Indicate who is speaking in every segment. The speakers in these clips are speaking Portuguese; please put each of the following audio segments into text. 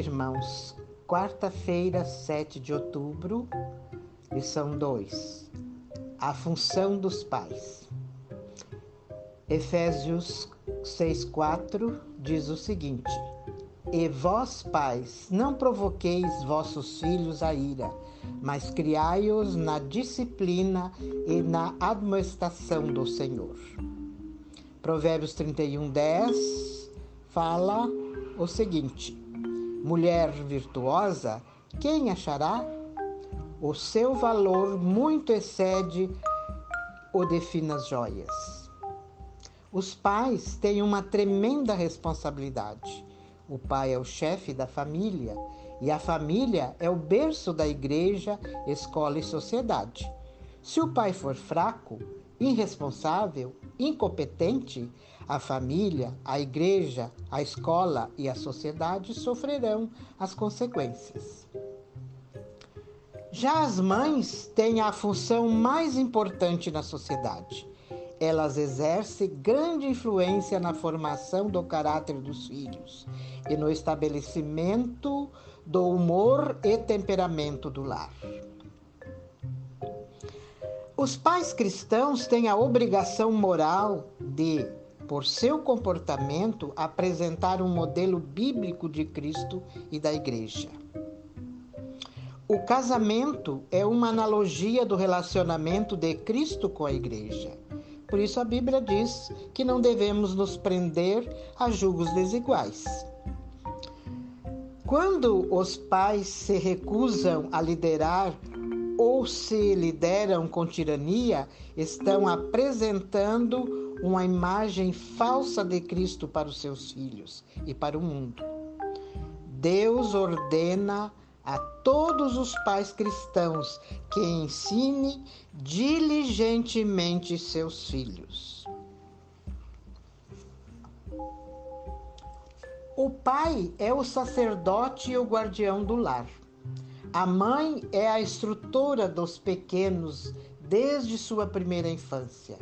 Speaker 1: irmãos, quarta-feira, 7 de outubro, lição 2. A função dos pais. Efésios 6,4 diz o seguinte: E vós, pais, não provoqueis vossos filhos a ira, mas criai-os na disciplina e na admoestação do Senhor. Provérbios 31, 10 fala o seguinte: Mulher virtuosa, quem achará? O seu valor muito excede o de finas joias. Os pais têm uma tremenda responsabilidade. O pai é o chefe da família e a família é o berço da igreja, escola e sociedade. Se o pai for fraco, irresponsável, incompetente, a família, a igreja, a escola e a sociedade sofrerão as consequências. Já as mães têm a função mais importante na sociedade. Elas exercem grande influência na formação do caráter dos filhos e no estabelecimento do humor e temperamento do lar. Os pais cristãos têm a obrigação moral de por seu comportamento, apresentar um modelo bíblico de Cristo e da Igreja. O casamento é uma analogia do relacionamento de Cristo com a Igreja. Por isso a Bíblia diz que não devemos nos prender a julgos desiguais. Quando os pais se recusam a liderar ou se lideram com tirania, estão apresentando uma imagem falsa de Cristo para os seus filhos e para o mundo. Deus ordena a todos os pais cristãos que ensine diligentemente seus filhos. O pai é o sacerdote e o guardião do lar. A mãe é a instrutora dos pequenos desde sua primeira infância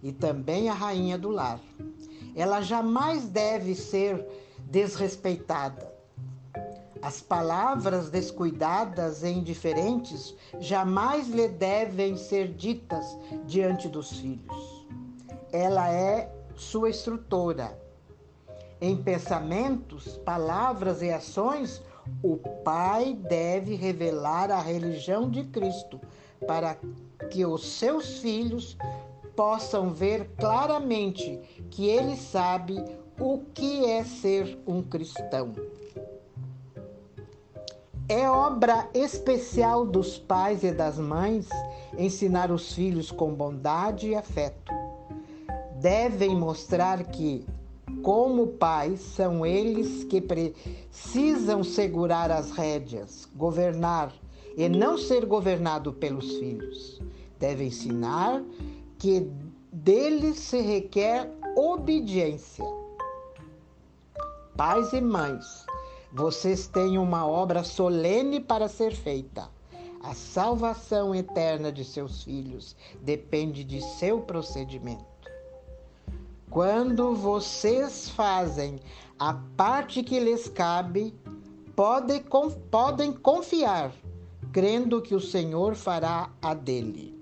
Speaker 1: e também a rainha do lar. Ela jamais deve ser desrespeitada. As palavras descuidadas e indiferentes jamais lhe devem ser ditas diante dos filhos. Ela é sua instrutora. Em pensamentos, palavras e ações, o pai deve revelar a religião de Cristo para que os seus filhos possam ver claramente que ele sabe o que é ser um cristão. É obra especial dos pais e das mães ensinar os filhos com bondade e afeto. Devem mostrar que, como pais, são eles que precisam segurar as rédeas, governar e não ser governado pelos filhos. Devem ensinar que dele se requer obediência. Pais e mães, vocês têm uma obra solene para ser feita. A salvação eterna de seus filhos depende de seu procedimento. Quando vocês fazem a parte que lhes cabe, podem, podem confiar, crendo que o Senhor fará a dele.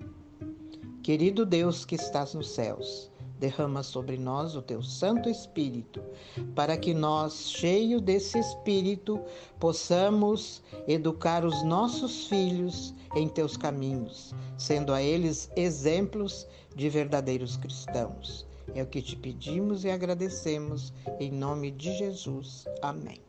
Speaker 1: Querido Deus que estás nos céus, derrama sobre nós o teu Santo Espírito, para que nós, cheio desse Espírito, possamos educar os nossos filhos em teus caminhos, sendo a eles exemplos de verdadeiros cristãos. É o que te pedimos e agradecemos, em nome de Jesus. Amém.